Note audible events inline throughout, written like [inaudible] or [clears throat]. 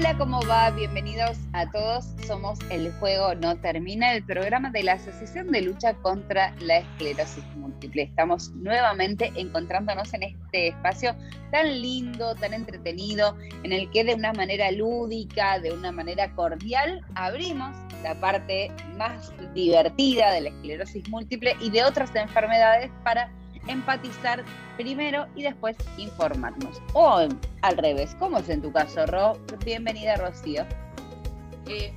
Hola, ¿cómo va? Bienvenidos a todos. Somos El Juego No Termina, el programa de la Asociación de Lucha contra la Esclerosis Múltiple. Estamos nuevamente encontrándonos en este espacio tan lindo, tan entretenido, en el que de una manera lúdica, de una manera cordial, abrimos la parte más divertida de la esclerosis múltiple y de otras enfermedades para empatizar primero y después informarnos. O al revés, ¿cómo es en tu caso, Ro? Bienvenida, Rocío. Eh,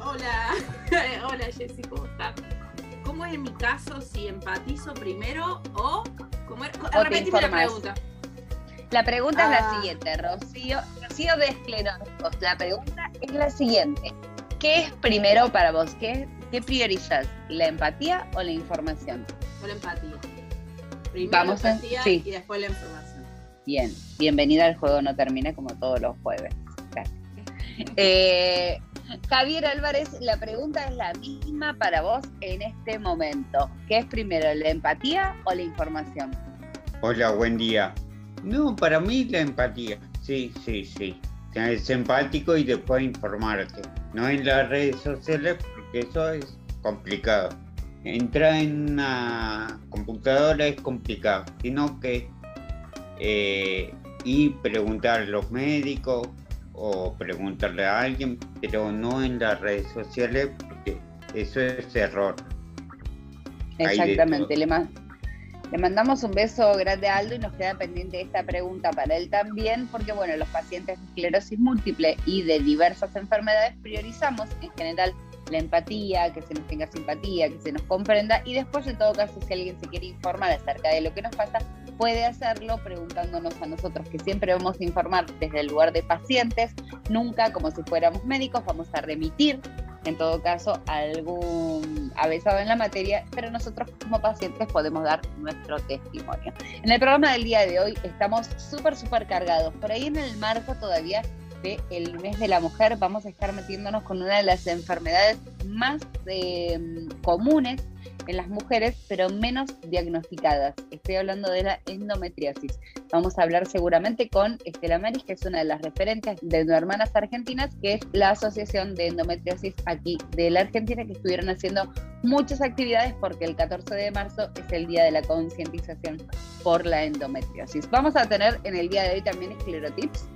hola, [laughs] hola Jessy, ¿cómo estás? ¿Cómo es en mi caso si empatizo primero o cómo era? te Repetime la pregunta. La pregunta es la Ah. siguiente, Rocío. Rocío de escleróticos. La pregunta es la siguiente. ¿Qué es primero para vos? ¿Qué, qué priorizas? ¿La empatía o la información? O la empatía. Primero Vamos la a- empatía sí. y después la información. Bien, bienvenida al juego no termina como todos los jueves. Gracias. Eh, Javier Álvarez, la pregunta es la misma para vos en este momento. ¿Qué es primero, la empatía o la información? Hola, buen día. No, para mí la empatía. Sí, sí, sí. Es empático y después informarte. No en las redes sociales porque eso es complicado. Entrar en una computadora es complicado, sino que eh, y preguntar a los médicos o preguntarle a alguien, pero no en las redes sociales porque eso es error. Exactamente. Le, ma- le mandamos un beso grande a Aldo y nos queda pendiente esta pregunta para él también, porque bueno, los pacientes de esclerosis múltiple y de diversas enfermedades priorizamos en general la empatía, que se nos tenga simpatía, que se nos comprenda y después en todo caso si alguien se quiere informar acerca de lo que nos pasa, puede hacerlo preguntándonos a nosotros, que siempre vamos a informar desde el lugar de pacientes, nunca como si fuéramos médicos, vamos a remitir en todo caso algún avesado en la materia, pero nosotros como pacientes podemos dar nuestro testimonio. En el programa del día de hoy estamos súper, súper cargados. Por ahí en el marco todavía del mes de la mujer vamos a estar metiéndonos con una de las enfermedades más eh, comunes en las mujeres, pero menos diagnosticadas. Estoy hablando de la endometriosis. Vamos a hablar seguramente con Estela Maris, que es una de las referentes de Hermanas Argentinas, que es la Asociación de Endometriosis aquí de la Argentina, que estuvieron haciendo muchas actividades porque el 14 de marzo es el día de la concientización por la endometriosis. Vamos a tener en el día de hoy también esclerotips.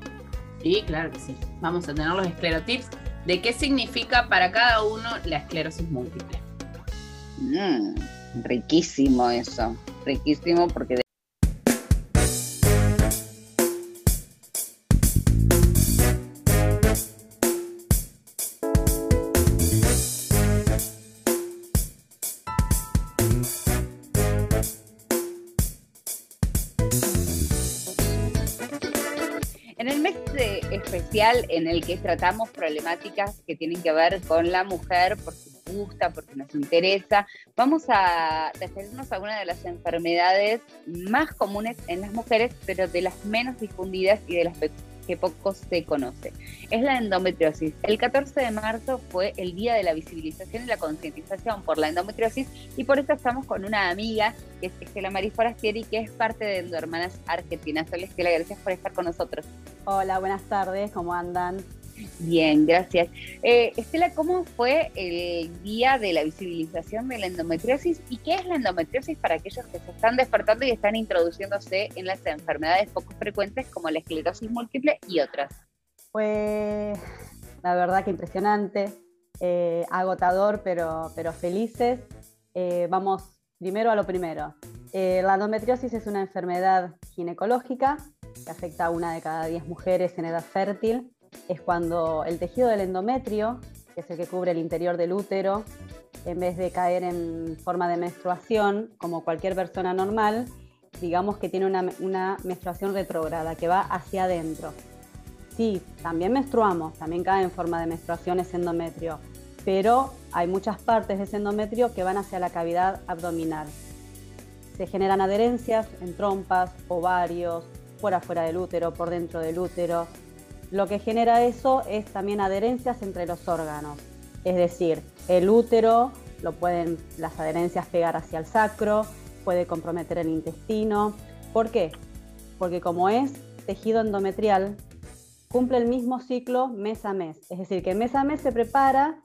Sí, claro que sí. Vamos a tener los esclerotips de qué significa para cada uno la esclerosis múltiple. Mm, riquísimo eso, riquísimo porque En el mes de- especial en el que tratamos problemáticas que tienen que ver con la mujer, porque nos gusta, porque nos interesa, vamos a referirnos a una de las enfermedades más comunes en las mujeres, pero de las menos difundidas y de las que poco se conoce. Es la endometriosis. El 14 de marzo fue el día de la visibilización y la concientización por la endometriosis y por eso estamos con una amiga que es Estela Maris Forastieri, que es parte de Endohermanas Argentinas. Hola Estela, gracias por estar con nosotros. Hola, buenas tardes, ¿cómo andan? Bien, gracias. Eh, Estela, ¿cómo fue el día de la visibilización de la endometriosis y qué es la endometriosis para aquellos que se están despertando y están introduciéndose en las enfermedades poco frecuentes como la esclerosis múltiple y otras? Fue la verdad que impresionante, eh, agotador, pero, pero felices. Eh, vamos primero a lo primero. La endometriosis es una enfermedad ginecológica que afecta a una de cada diez mujeres en edad fértil. Es cuando el tejido del endometrio, que es el que cubre el interior del útero, en vez de caer en forma de menstruación, como cualquier persona normal, digamos que tiene una, menstruación retrógrada, que va hacia adentro. sí, también menstruamos, también cae en forma de menstruación ese endometrio, pero hay muchas partes de ese endometrio que van hacia la cavidad abdominal. Se generan adherencias en trompas, ovarios, por afuera del útero, por dentro del útero. Lo que genera eso es también adherencias entre los órganos. Es decir, el útero lo pueden las adherencias pegar hacia el sacro, puede comprometer el intestino. ¿Por qué? Porque como es tejido endometrial, cumple el mismo ciclo mes a mes. Es decir, que mes a mes se prepara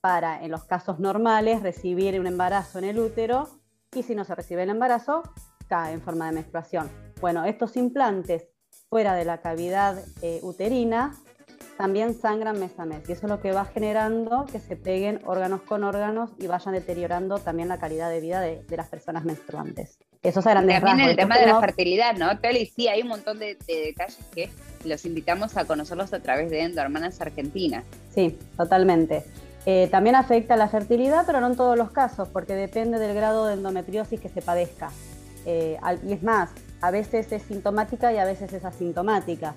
para, en los casos normales, recibir un embarazo en el útero y si no se recibe el embarazo, cae en forma de menstruación. Bueno, estos implantes fuera de la cavidad eh, uterina también sangran mes a mes y eso es lo que va generando que se peguen órganos con órganos y vayan deteriorando también la calidad de vida de, las personas menstruantes. Eso es También el tema de la fertilidad, ¿no, Teli? Sí, hay un montón de, detalles que los invitamos a conocerlos a través de Endo Hermanas Argentinas. Sí, totalmente. Eh, también afecta la fertilidad, pero no en todos los casos, porque depende del grado de endometriosis que se padezca. Eh, y es más, a veces es sintomática y a veces es asintomática.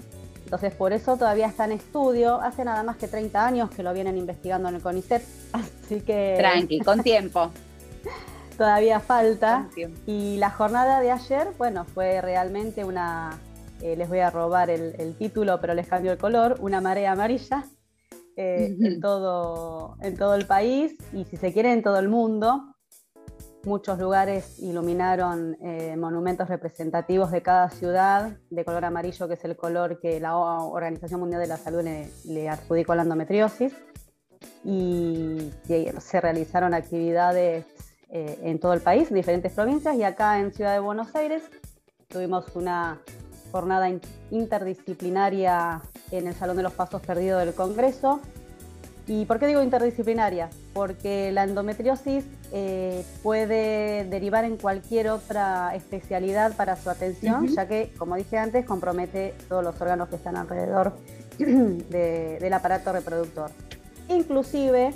Entonces, por eso todavía está en estudio. Hace nada más que 30 años que lo vienen investigando en el CONICET, [laughs] así que... Tranqui, con [laughs] tiempo. todavía falta. Y la jornada de ayer, bueno, fue realmente una... Eh, les voy a robar el, título, pero les cambio el color, una marea amarilla eh, en, todo, en todo el país y si se quiere en todo el mundo. Muchos lugares iluminaron eh, monumentos representativos de cada ciudad de color amarillo, que es el color que la Organización Mundial de la Salud le, adjudicó a la endometriosis. Y, se realizaron actividades eh, en todo el país, en diferentes provincias, y acá en Ciudad de Buenos Aires tuvimos una jornada interdisciplinaria en el Salón de los Pasos Perdidos del Congreso, ¿Y por qué digo interdisciplinaria? Porque la endometriosis eh, puede derivar en cualquier otra especialidad para su atención, ya que, como dije antes, compromete todos los órganos que están alrededor [clears throat] del aparato reproductor. Inclusive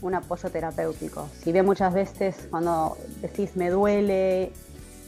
un apoyo terapéutico. Si ve muchas veces cuando decís me duele,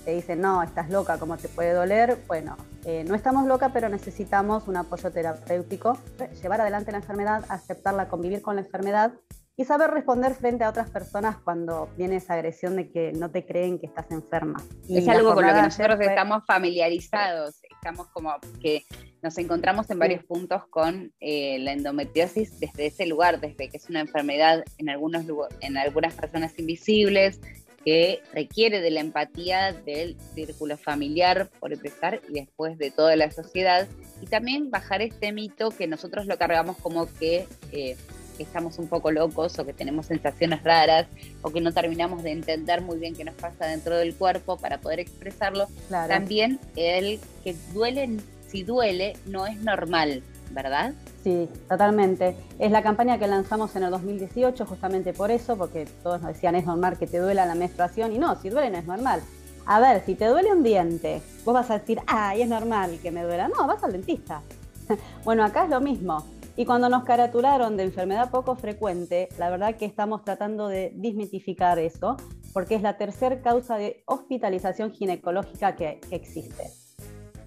te dicen, no, estás loca, ¿cómo te puede doler? Bueno, eh, no estamos locas, pero necesitamos un apoyo terapéutico, llevar adelante la enfermedad, aceptarla, convivir con la enfermedad y saber responder frente a otras personas cuando viene esa agresión de que no te creen que estás enferma. es algo con lo que nosotros estamos familiarizados, estamos como que nos encontramos en varios puntos con eh, la endometriosis desde ese lugar, desde que es una enfermedad en, algunos, en algunas personas invisibles, que requiere de la empatía del círculo familiar, por empezar, y después de toda la sociedad, y también bajar este mito que nosotros lo cargamos como que eh, estamos un poco locos o que tenemos sensaciones raras o que no terminamos de entender muy bien qué nos pasa dentro del cuerpo para poder expresarlo. También el que duele, si duele, no es normal, ¿verdad? Sí, totalmente. Es la campaña que lanzamos en el 2018 justamente por eso, porque todos nos decían es normal que te duela la menstruación y no, si duele no es normal. A ver, si te duele un diente, vos vas a decir, ay, es normal que me duela. No, vas al dentista. [laughs] bueno, acá es lo mismo. Y cuando nos caratularon de enfermedad poco frecuente, la verdad que estamos tratando de desmitificar eso, porque es la tercera causa de hospitalización ginecológica que existe.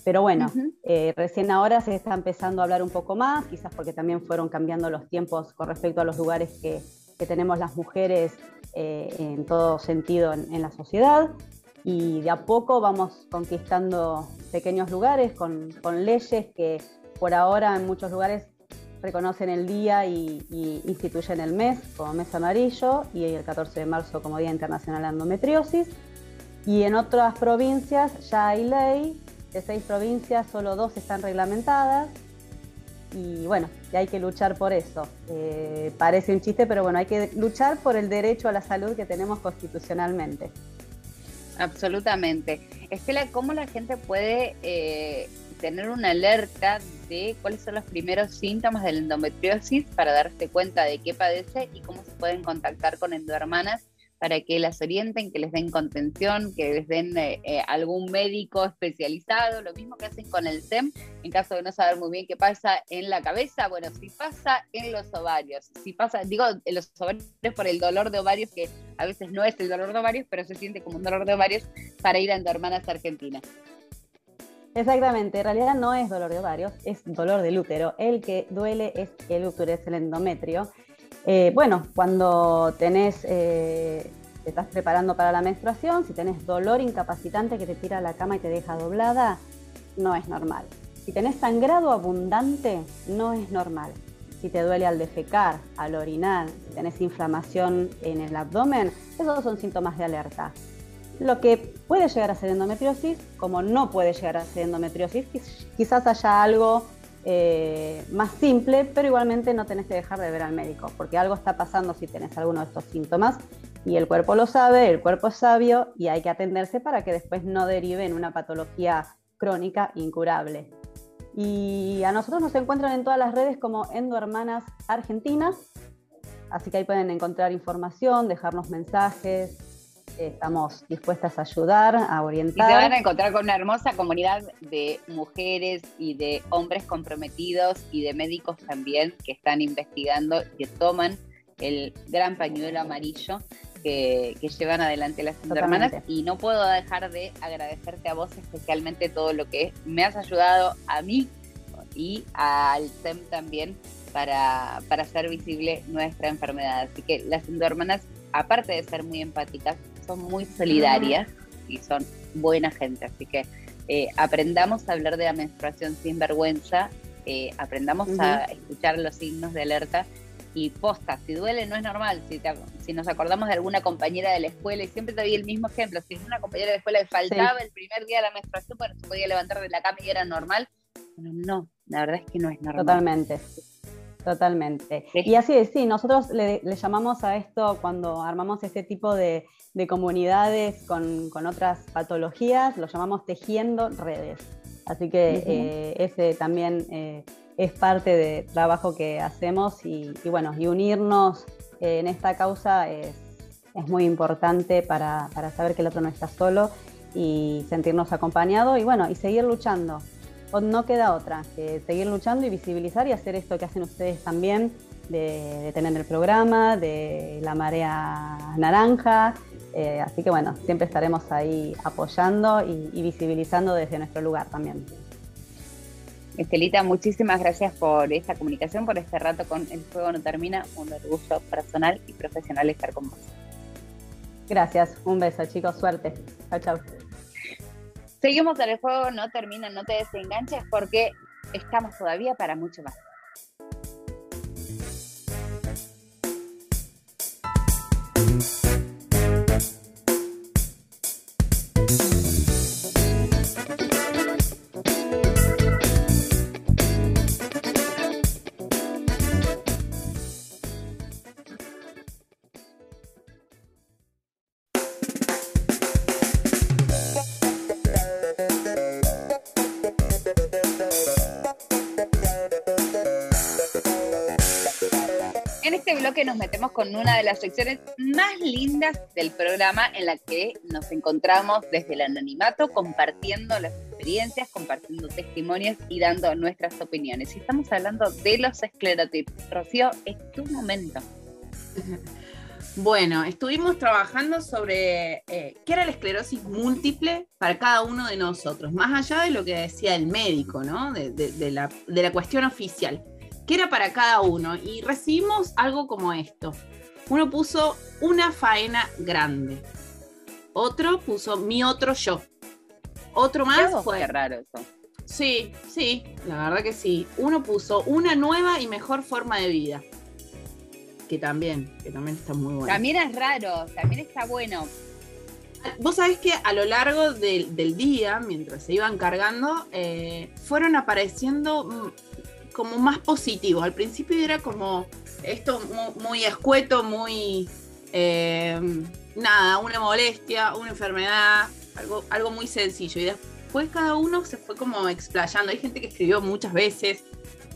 Pero bueno, eh, recién ahora se está empezando a hablar un poco más, quizás porque también fueron cambiando los tiempos con respecto a los lugares que, tenemos las mujeres eh, en todo sentido en, la sociedad. Y de a poco vamos conquistando pequeños lugares con, leyes que por ahora en muchos lugares reconocen el día y, y, instituyen el mes como mes amarillo y el 14 de marzo como Día Internacional de Endometriosis. Y en otras provincias ya hay ley de seis provincias, solo dos están reglamentadas. Y bueno, y hay que luchar por eso. Eh, parece un chiste, pero bueno, hay que luchar por el derecho a la salud que tenemos constitucionalmente. Absolutamente. Estela, ¿cómo la gente puede eh, tener una alerta de cuáles son los primeros síntomas de la endometriosis para darse cuenta de qué padece y cómo se pueden contactar con endohermanas para que las orienten, que les den contención, que les den eh, eh, algún médico especializado, lo mismo que hacen con el SEM, en caso de no saber muy bien qué pasa en la cabeza, bueno, si pasa en los ovarios, si pasa, digo, en los ovarios por el dolor de ovarios, que a veces no es el dolor de ovarios, pero se siente como un dolor de ovarios, para ir a Endormanas Argentina. Exactamente, en realidad no es dolor de ovarios, es dolor del útero. El que duele es el útero, es el endometrio. Eh, bueno, cuando tenés, eh, te estás preparando para la menstruación, si tenés dolor incapacitante que te tira a la cama y te deja doblada, no es normal. Si tenés sangrado abundante, no es normal. Si te duele al defecar, al orinar, si tenés inflamación en el abdomen, esos son síntomas de alerta. Lo que puede llegar a ser endometriosis, como no puede llegar a ser endometriosis, quizás haya algo eh, más simple, pero igualmente no tenés que dejar de ver al médico, porque algo está pasando si tenés alguno de estos síntomas y el cuerpo lo sabe, el cuerpo es sabio y hay que atenderse para que después no derive en una patología crónica incurable. Y a nosotros nos encuentran en todas las redes como Endohermanas Argentinas, así que ahí pueden encontrar información, dejarnos mensajes, estamos dispuestas a ayudar, a orientar. Y se van a encontrar con una hermosa comunidad de mujeres y de hombres comprometidos y de médicos también que están investigando y que toman el gran pañuelo amarillo que, llevan adelante las hermanas. Y no puedo dejar de agradecerte a vos especialmente todo lo que me has ayudado a mí y al SEM también para, para hacer visible nuestra enfermedad. Así que las hermanas, aparte de ser muy empáticas, son muy solidarias y son buena gente. Así que eh, aprendamos a hablar de la menstruación sin vergüenza, eh, aprendamos a escuchar los signos de alerta y posta, si duele no es normal, si, si nos acordamos de alguna compañera de la escuela, y siempre te di el mismo ejemplo, si una compañera de la escuela que faltaba el primer día de la menstruación, bueno, se podía levantar de la cama y era normal, bueno, no, la verdad es que no es normal. Totalmente. Totalmente. Y así es, sí, nosotros le, llamamos a esto cuando armamos este tipo de, comunidades con, otras patologías, lo llamamos tejiendo redes. Así que eh, ese también eh, es parte del trabajo que hacemos y, bueno, y unirnos en esta causa es, muy importante para, para, saber que el otro no está solo y sentirnos acompañados y bueno, y seguir luchando no queda otra que seguir luchando y visibilizar y hacer esto que hacen ustedes también, de, tener el programa, de la marea naranja. Eh, así que bueno, siempre estaremos ahí apoyando y, visibilizando desde nuestro lugar también. Estelita, muchísimas gracias por esta comunicación, por este rato con El Fuego No Termina. Un orgullo personal y profesional estar con vos. Gracias, un beso chicos, suerte. Chao, chao. Seguimos en el juego, no termina, no te desenganches porque estamos todavía para mucho más. Que nos metemos con una de las secciones más lindas del programa en la que nos encontramos desde el anonimato compartiendo las experiencias, compartiendo testimonios y dando nuestras opiniones. Y estamos hablando de los esclerotips. Rocío, es tu momento. [laughs] Bueno, estuvimos trabajando sobre eh, qué era la esclerosis múltiple para cada uno de nosotros, más allá de lo que decía el médico, ¿no? de, la, de la cuestión oficial que era para cada uno. Y recibimos algo como esto. Uno puso una faena grande. Otro puso mi otro yo. Otro más fue. raro eso. Sí, sí, la verdad que sí. Uno puso una nueva y mejor forma de vida. Que también, que también está muy bueno. También es raro, también está bueno. Vos sabés que a lo largo del, día, mientras se iban cargando, eh, fueron apareciendo mm, como más positivo. Al principio era como esto muy, escueto, muy eh, nada, una molestia, una enfermedad, algo, algo muy sencillo. Y después cada uno se fue como explayando. Hay gente que escribió muchas veces,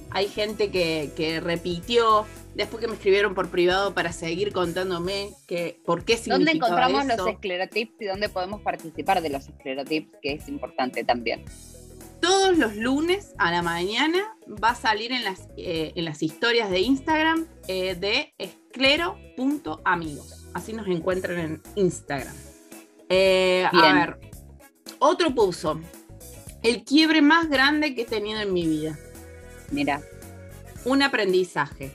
hay gente que, repitió. Después que me escribieron por privado para seguir contándome que, por qué significaba ¿Dónde encontramos los esclerotips y dónde podemos participar de los esclerotips? Que es importante también todos los lunes a la mañana va a salir en las, eh, en las historias de Instagram eh, de esclero.amigos. Así nos encuentran en Instagram. Eh, a ver, otro puso. El quiebre más grande que he tenido en mi vida. Mira. Un aprendizaje.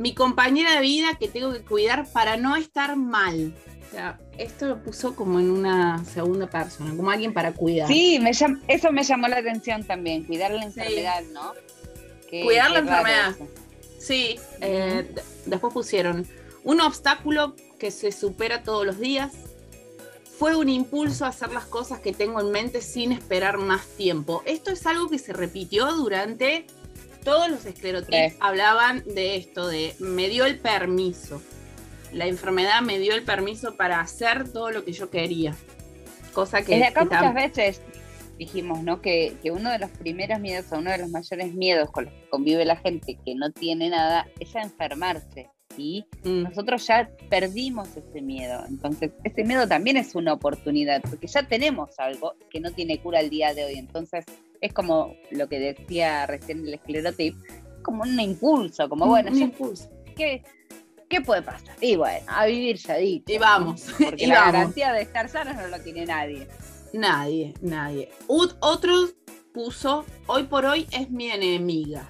Mi compañera de vida que tengo que cuidar para no estar mal. O sea, esto lo puso como en una segunda persona, como alguien para cuidar. Sí, me eso me llamó la atención también, cuidar la enfermedad, ¿no? cuidar la enfermedad. Sí, eh, después pusieron un obstáculo que se supera todos los días. Fue un impulso a hacer las cosas que tengo en mente sin esperar más tiempo. Esto es algo que se repitió durante todos los esclerotips. Hablaban de esto, de me dio el permiso la enfermedad me dio el permiso para hacer todo lo que yo quería. Cosa que... Desde acá muchas veces dijimos, ¿no? Que, uno de los primeros miedos o uno de los mayores miedos con los que convive la gente que no tiene nada es a enfermarse. Y mm. nosotros ya perdimos ese miedo. Entonces, ese miedo también es una oportunidad, porque ya tenemos algo que no tiene cura al día de hoy. Entonces, es como lo que decía recién el esclerotip, como un impulso, como bueno, un impulso. Que ¿qué puede pasar? Y bueno, a vivir ya dicho. Y vamos. [laughs] Porque la garantía de estar sanos no lo tiene nadie. Nadie, nadie. otro puso, hoy por hoy es mi enemiga.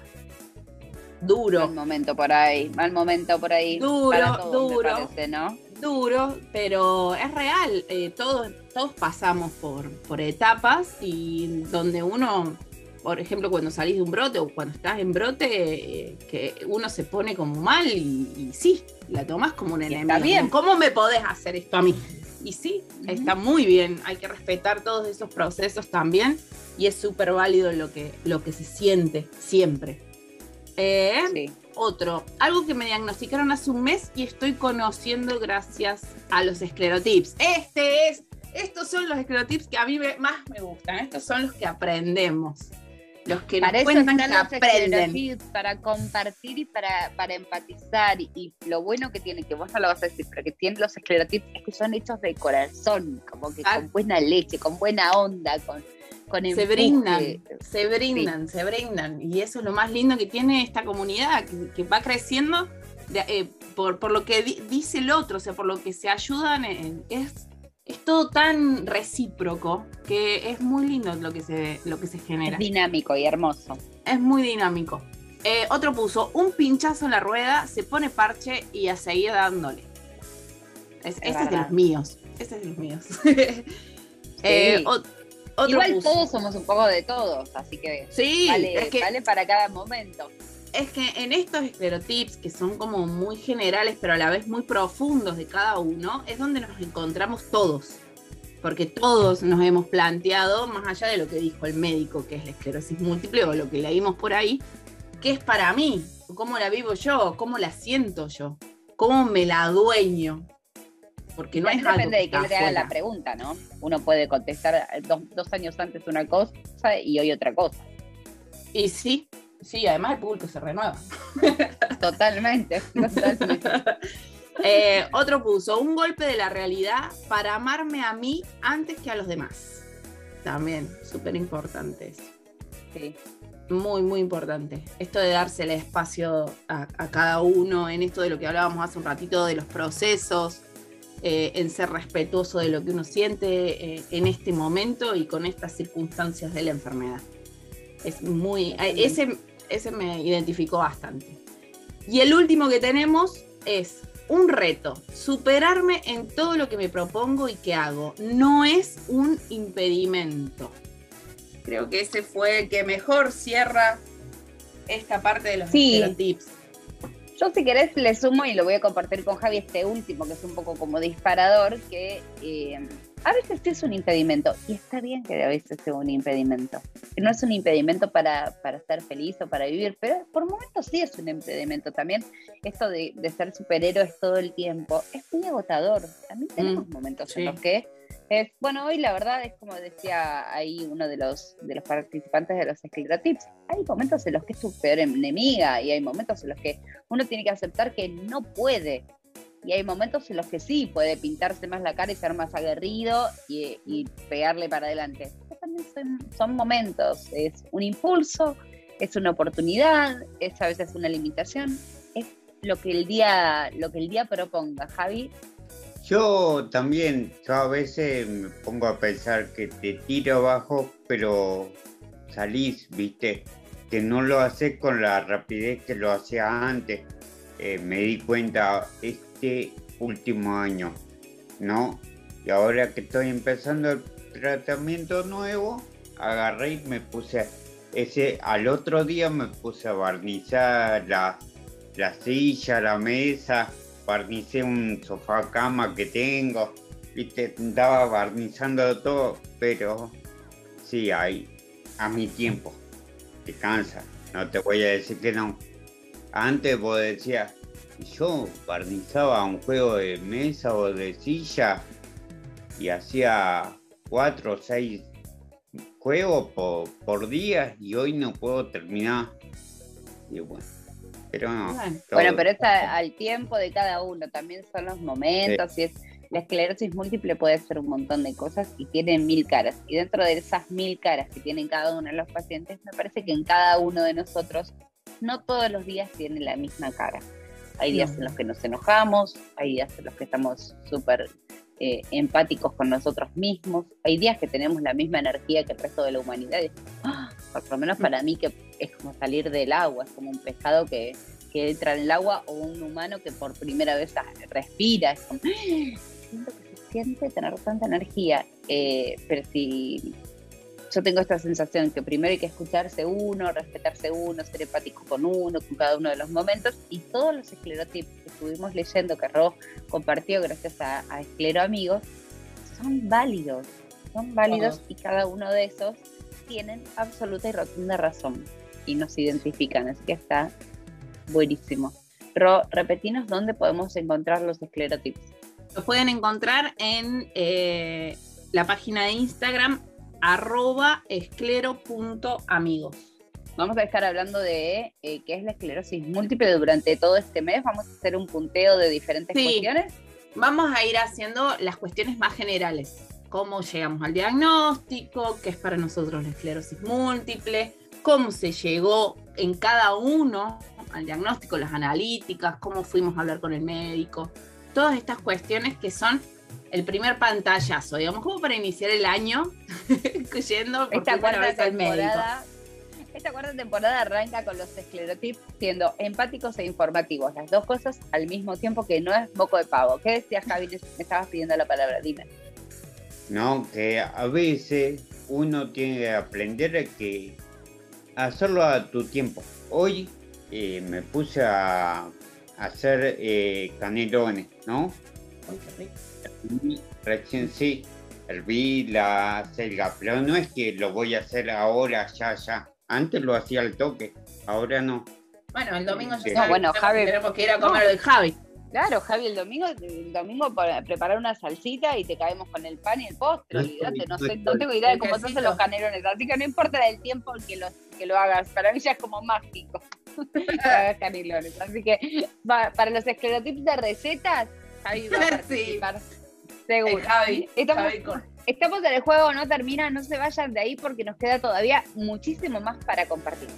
Duro. Mal momento por ahí, mal momento por ahí. Duro, duro. ¿no? Duro, pero es real. Eh, todos, todos pasamos por, por etapas y donde uno por ejemplo, cuando salís de un brote o cuando estás en brote, eh, que uno se pone como mal y, sí, la tomás como un enemigo. Está bien. ¿Cómo me podés hacer esto a mí? Y sí, está muy bien. Hay que respetar todos esos procesos también y es súper válido lo que, lo que se siente siempre. Eh, otro, algo que me diagnosticaron hace un mes y estoy conociendo gracias a los esclerotips. Este es estos son los esclerotips que a mí más me gustan, estos son los que aprendemos los que para nos cuentan que aprenden. Para compartir y para, para empatizar. Y, lo bueno que tiene, que vos no lo vas a decir, pero que tienen los esclerotips es que son hechos de corazón, como que ah. con buena leche, con buena onda, con, con Se brindan, se brindan, se brindan. Y eso es lo más lindo que tiene esta comunidad, que, va creciendo eh, por, por, lo que dice el otro, o sea, por lo que se ayudan. En, es es todo tan recíproco que es muy lindo lo que se, lo que se genera. Es dinámico y hermoso. Es muy dinámico. Eh, otro puso, un pinchazo en la rueda, se pone parche y a seguir dándole. este es de los míos. Este es de los míos. [laughs] Eh, Igual todos somos un poco de todos, así que, sí, vale para cada momento es que en estos estereotipos que son como muy generales, pero a la vez muy profundos de cada uno, es donde nos encontramos todos. Porque todos nos hemos planteado, más allá de lo que dijo el médico, que es la esclerosis múltiple, o lo que leímos por ahí, ¿qué es para mí? ¿Cómo la vivo yo? ¿Cómo la siento yo? ¿Cómo me la dueño? Porque no es depende de que le haga la pregunta, ¿no? Uno puede contestar dos, dos años antes una cosa y hoy otra cosa. Y sí, Sí, además el público se renueva. [laughs] Totalmente, totalmente. [laughs] Eh, otro puso, un golpe de la realidad para amarme a mí antes que a los demás. También, súper importante eso. Sí. Muy, muy importante. Esto de darse el espacio a, cada uno, en esto de lo que hablábamos hace un ratito, de los procesos, eh, en ser respetuoso de lo que uno siente eh, en este momento y con estas circunstancias de la enfermedad. Es muy. Ese, ese me identificó bastante. Y el último que tenemos es un reto, superarme en todo lo que me propongo y que hago. No es un impedimento. Creo que ese fue el que mejor cierra esta parte de los tips. Yo si querés le sumo y lo voy a compartir con Javi este último, que es un poco como disparador, que eh, a veces es un impedimento, y está bien que a veces sea un impedimento, que no es un impedimento para, para ser feliz o para vivir, pero por momentos sí es un impedimento también. Esto de, ser superhéroes todo el tiempo es muy agotador. También tenemos mm, momentos en los que es, bueno, hoy la verdad es como decía ahí uno de los, de los participantes de los esclerotips, hay momentos en los que es tu peor enemiga y hay momentos en los que uno tiene que aceptar que no puede y hay momentos en los que sí puede pintarse más la cara y ser más aguerrido y, pegarle para adelante. también son, momentos, es un impulso, es una oportunidad, es a veces una limitación, es lo que el día, lo que el día proponga, Javi. Yo también, yo a veces me pongo a pensar que te tiro abajo, pero salís, viste, que no lo haces con la rapidez que lo hacía antes. Eh, me di cuenta este último año, ¿no? Y ahora que estoy empezando el tratamiento nuevo, agarré y me puse, ese, al otro día me puse a barnizar la, la silla, la mesa, barnicé un sofá cama que tengo, viste, estaba barnizando todo, pero sí, hay a mi tiempo, te cansa, no te voy a decir que no. Antes vos decías, yo barnizaba un juego de mesa o de silla y hacía cuatro o seis juegos por, por día y hoy no puedo terminar. Y bueno, pero no. Bueno, pero está al tiempo de cada uno, también son los momentos y es la esclerosis múltiple puede ser un montón de cosas y tiene mil caras. Y dentro de esas mil caras que tienen cada uno de los pacientes, me parece que en cada uno de nosotros no todos los días tiene la misma cara. Hay días en los que nos enojamos, hay días en los que estamos súper eh, empáticos con nosotros mismos, hay días que tenemos la misma energía que el resto de la humanidad. ¡ah! Por lo menos para mí que es como salir del agua, es como un pescado que, que entra en el agua o un humano que por primera vez respira. Es como, ¡ah! siento que se siente tener tanta energía, eh, pero si yo tengo esta sensación que primero hay que escucharse uno, respetarse uno, ser empático con uno, con cada uno de los momentos y todos los esclerotipos que estuvimos leyendo, que Ro compartió gracias a, a Esclero Amigos, son válidos, son válidos y cada uno de esos tienen absoluta y rotunda razón y nos identifican, así que está buenísimo. Ro, repetinos dónde podemos encontrar los esclerotipos. Los pueden encontrar en eh, la página de Instagram arroba esclero.amigos. Vamos a estar hablando de eh, qué es la esclerosis múltiple durante todo este mes. Vamos a hacer un punteo de diferentes cuestiones. Vamos a ir haciendo las cuestiones más generales. Cómo llegamos al diagnóstico, qué es para nosotros la esclerosis múltiple, cómo se llegó en cada uno al diagnóstico, las analíticas, cómo fuimos a hablar con el médico. Todas estas cuestiones que son el primer pantallazo, digamos, como para iniciar el año [laughs] yendo por esta cuarta vez al médico. Esta cuarta temporada arranca con los esclerotips siendo empáticos e informativos, las dos cosas al mismo tiempo que no es moco de pavo. ¿Qué decías, Javi? Me estabas pidiendo la palabra, dime. No, que a veces uno tiene que aprender a que hacerlo a tu tiempo. Hoy eh, me puse a hacer eh, canelones, ¿no? Recién sí, herví la selga, pero no es que lo voy a hacer ahora, ya, ya. Antes lo hacía al toque, ahora no. Bueno, el domingo ya no, bueno, Javi, tenemos que ir a comer el Javi. Claro, Javi, el domingo, el domingo preparar una salsita y te caemos con el pan y el postre, olvídate, no, sé, no tengo idea de cómo se hacen los canelones, así que no importa el tiempo que, los, que lo hagas, para mí ya es como mágico [laughs] canelones. Así que para los esclerotips de recetas, Javi va a [laughs] participar. Seguro. Javi, estamos, Javi estamos en el juego, no termina, no se vayan de ahí porque nos queda todavía muchísimo más para compartir.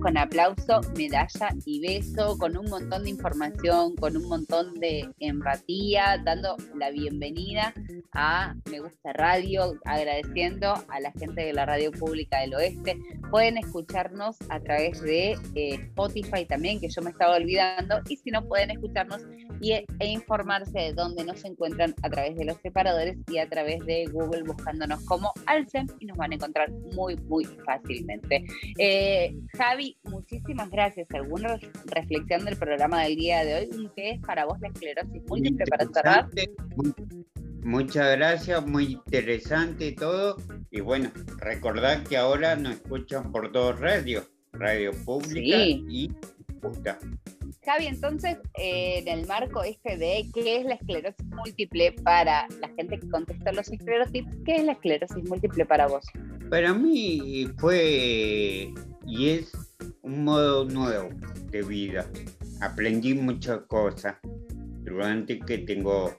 Con aplauso, medalla y beso, con un montón de información, con un montón de empatía, dando la bienvenida a Me Gusta Radio, agradeciendo a la gente de la Radio Pública del Oeste. Pueden escucharnos a través de eh, Spotify también, que yo me estaba olvidando, y si no pueden escucharnos y, e informarse de dónde nos encuentran a través de los separadores y a través de Google buscándonos como Alcem y nos van a encontrar muy, muy fácilmente. Eh, Javi, muchísimas gracias. ¿Alguna reflexión del programa del día de hoy? ¿Qué es para vos la esclerosis múltiple para cerrar? Muchas gracias, muy interesante todo. Y bueno, recordad que ahora nos escuchan por dos radios, Radio Pública y Puta. Javi, entonces, eh, en el marco este de qué es la esclerosis múltiple para la gente que contesta los esclerotips, ¿qué es la esclerosis múltiple para vos? Para mí fue y es un modo nuevo de vida. Aprendí muchas cosas durante que tengo,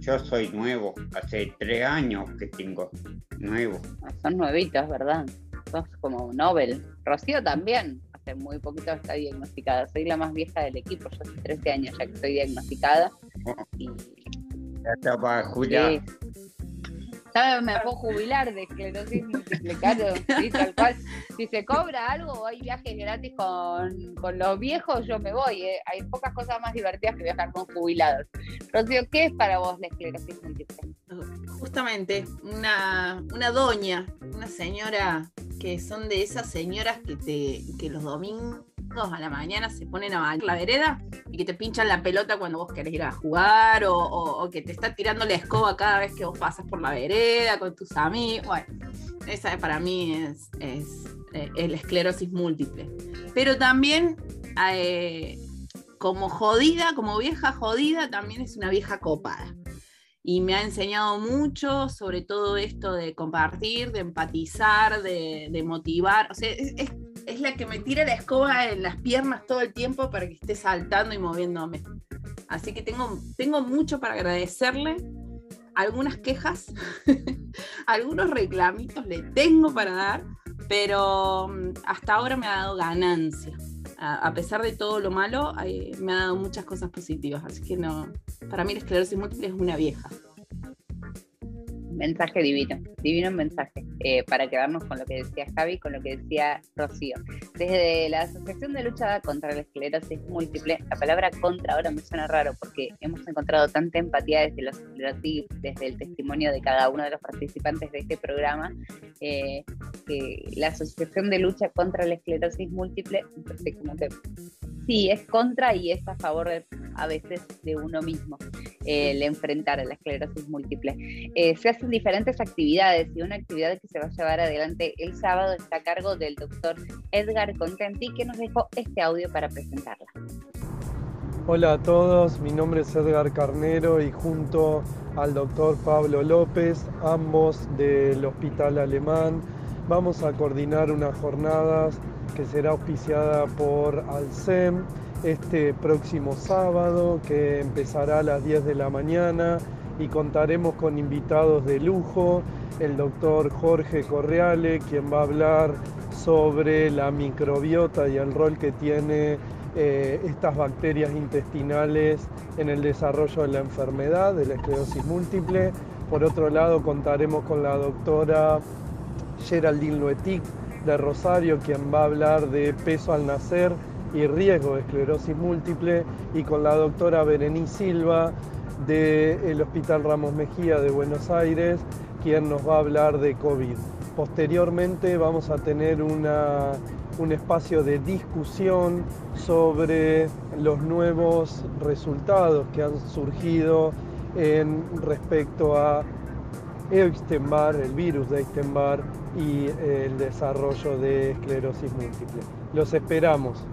yo soy nuevo, hace tres años que tengo nuevo. Son nuevitos, ¿verdad? Sos como Nobel. Rocío también muy poquito está diagnosticada. Soy la más vieja del equipo, yo hace 13 años ya que estoy diagnosticada. Y... Ya está para jubilar. Me puedo jubilar de esclerosis múltiple, claro, tal cual. Si se cobra algo o hay viajes gratis con, con los viejos, yo me voy. ¿eh? Hay pocas cosas más divertidas que viajar con jubilados. Rocío, ¿qué es para vos la esclerosis múltiple? Justamente, una, una doña, una señora que son de esas señoras que, te, que los domingos a la mañana se ponen a bañar la vereda y que te pinchan la pelota cuando vos querés ir a jugar o, que te está tirando la escoba cada vez que vos pasas por la vereda con tus amigos. Bueno, esa para mí es, es, eh, esclerosis múltiple. Pero también, eh, como jodida, como vieja jodida, también es una vieja copada y me ha enseñado mucho sobre todo esto de compartir, de empatizar, de, motivar. O sea, es, la que me tira la escoba en las piernas todo el tiempo para que esté saltando y moviéndome. Así que tengo, tengo mucho para agradecerle. Algunas quejas, [laughs] algunos reclamitos le tengo para dar, pero mm, hasta ahora me ha dado ganancia a, pesar de todo lo malo, me ha dado muchas cosas positivas. Así que no, para mí la esclerosis múltiple es una vieja. Mensaje divino, divino mensaje, eh, para quedarnos con lo que decía Javi, con lo que decía Rocío. Desde la Asociación de Lucha contra la Esclerosis Múltiple, la palabra contra ahora me suena raro porque hemos encontrado tanta empatía desde los esclerotips, desde el testimonio de cada uno de los participantes de este programa, eh, que la Asociación de Lucha contra la Esclerosis Múltiple, entonces como que sí, es contra y es a favor a veces de uno mismo el enfrentar a la esclerosis múltiple. Eh, se hacen diferentes actividades y una actividad que se va a llevar adelante el sábado está a cargo del doctor Edgar Contenti que nos dejó este audio para presentarla. Hola a todos, mi nombre es Edgar Carnero y junto al doctor Pablo López, ambos del Hospital Alemán, vamos a coordinar unas jornadas que será auspiciada por Alcem este próximo sábado que empezará a las 10 de la mañana y contaremos con invitados de lujo, el doctor Jorge Correale, quien va a hablar sobre la microbiota y el rol que tiene eh, estas bacterias intestinales en el desarrollo de la enfermedad, de la esclerosis múltiple. Por otro lado, contaremos con la doctora Geraldine Loetic de Rosario, quien va a hablar de peso al nacer y riesgo de esclerosis múltiple, y con la doctora Berenice Silva del Hospital Ramos Mejía de Buenos Aires, quien nos va a hablar de COVID. Posteriormente vamos a tener un espacio de discusión sobre los nuevos resultados que han surgido en respecto a Epstein-Barr, el virus de Epstein-Barr y el desarrollo de esclerosis múltiple. Los esperamos.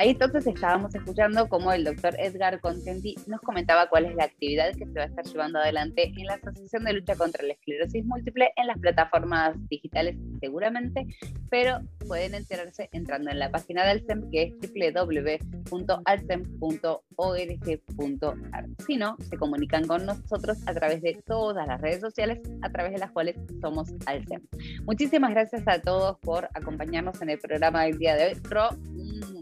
Ahí entonces estábamos escuchando cómo el doctor Edgar Contenti nos comentaba cuál es la actividad que se va a estar llevando adelante en la Asociación de Lucha contra la Esclerosis Múltiple en las plataformas digitales seguramente, pero pueden enterarse entrando en la página del SEM que es www.alsem.org.ar. Si no, se comunican con nosotros a través de todas las redes sociales a través de las cuales somos Alcem. Muchísimas gracias a todos por acompañarnos en el programa del día de hoy.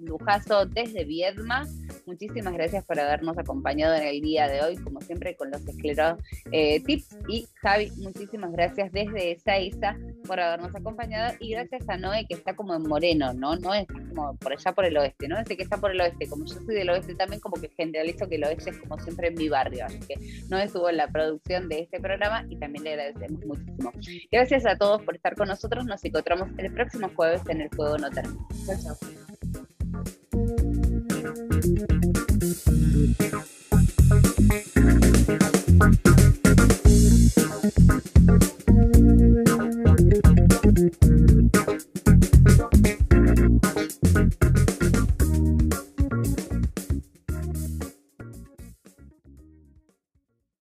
Lujazo desde Viedma. Muchísimas gracias por habernos acompañado en el día de hoy, como siempre, con los escleros eh, tips. Y Javi, muchísimas gracias desde esa ISA por habernos acompañado. Y gracias a Noé, que está como en Moreno, ¿no? No es como por allá por el oeste, ¿no? Ese que está por el oeste. Como yo soy del oeste también, como que generalizo que el oeste es como siempre en mi barrio. Así que Noé estuvo en la producción de este programa y también le agradecemos muchísimo. Gracias a todos por estar con nosotros. Nos encontramos el próximo jueves en El Juego No. Chao, chao. thank you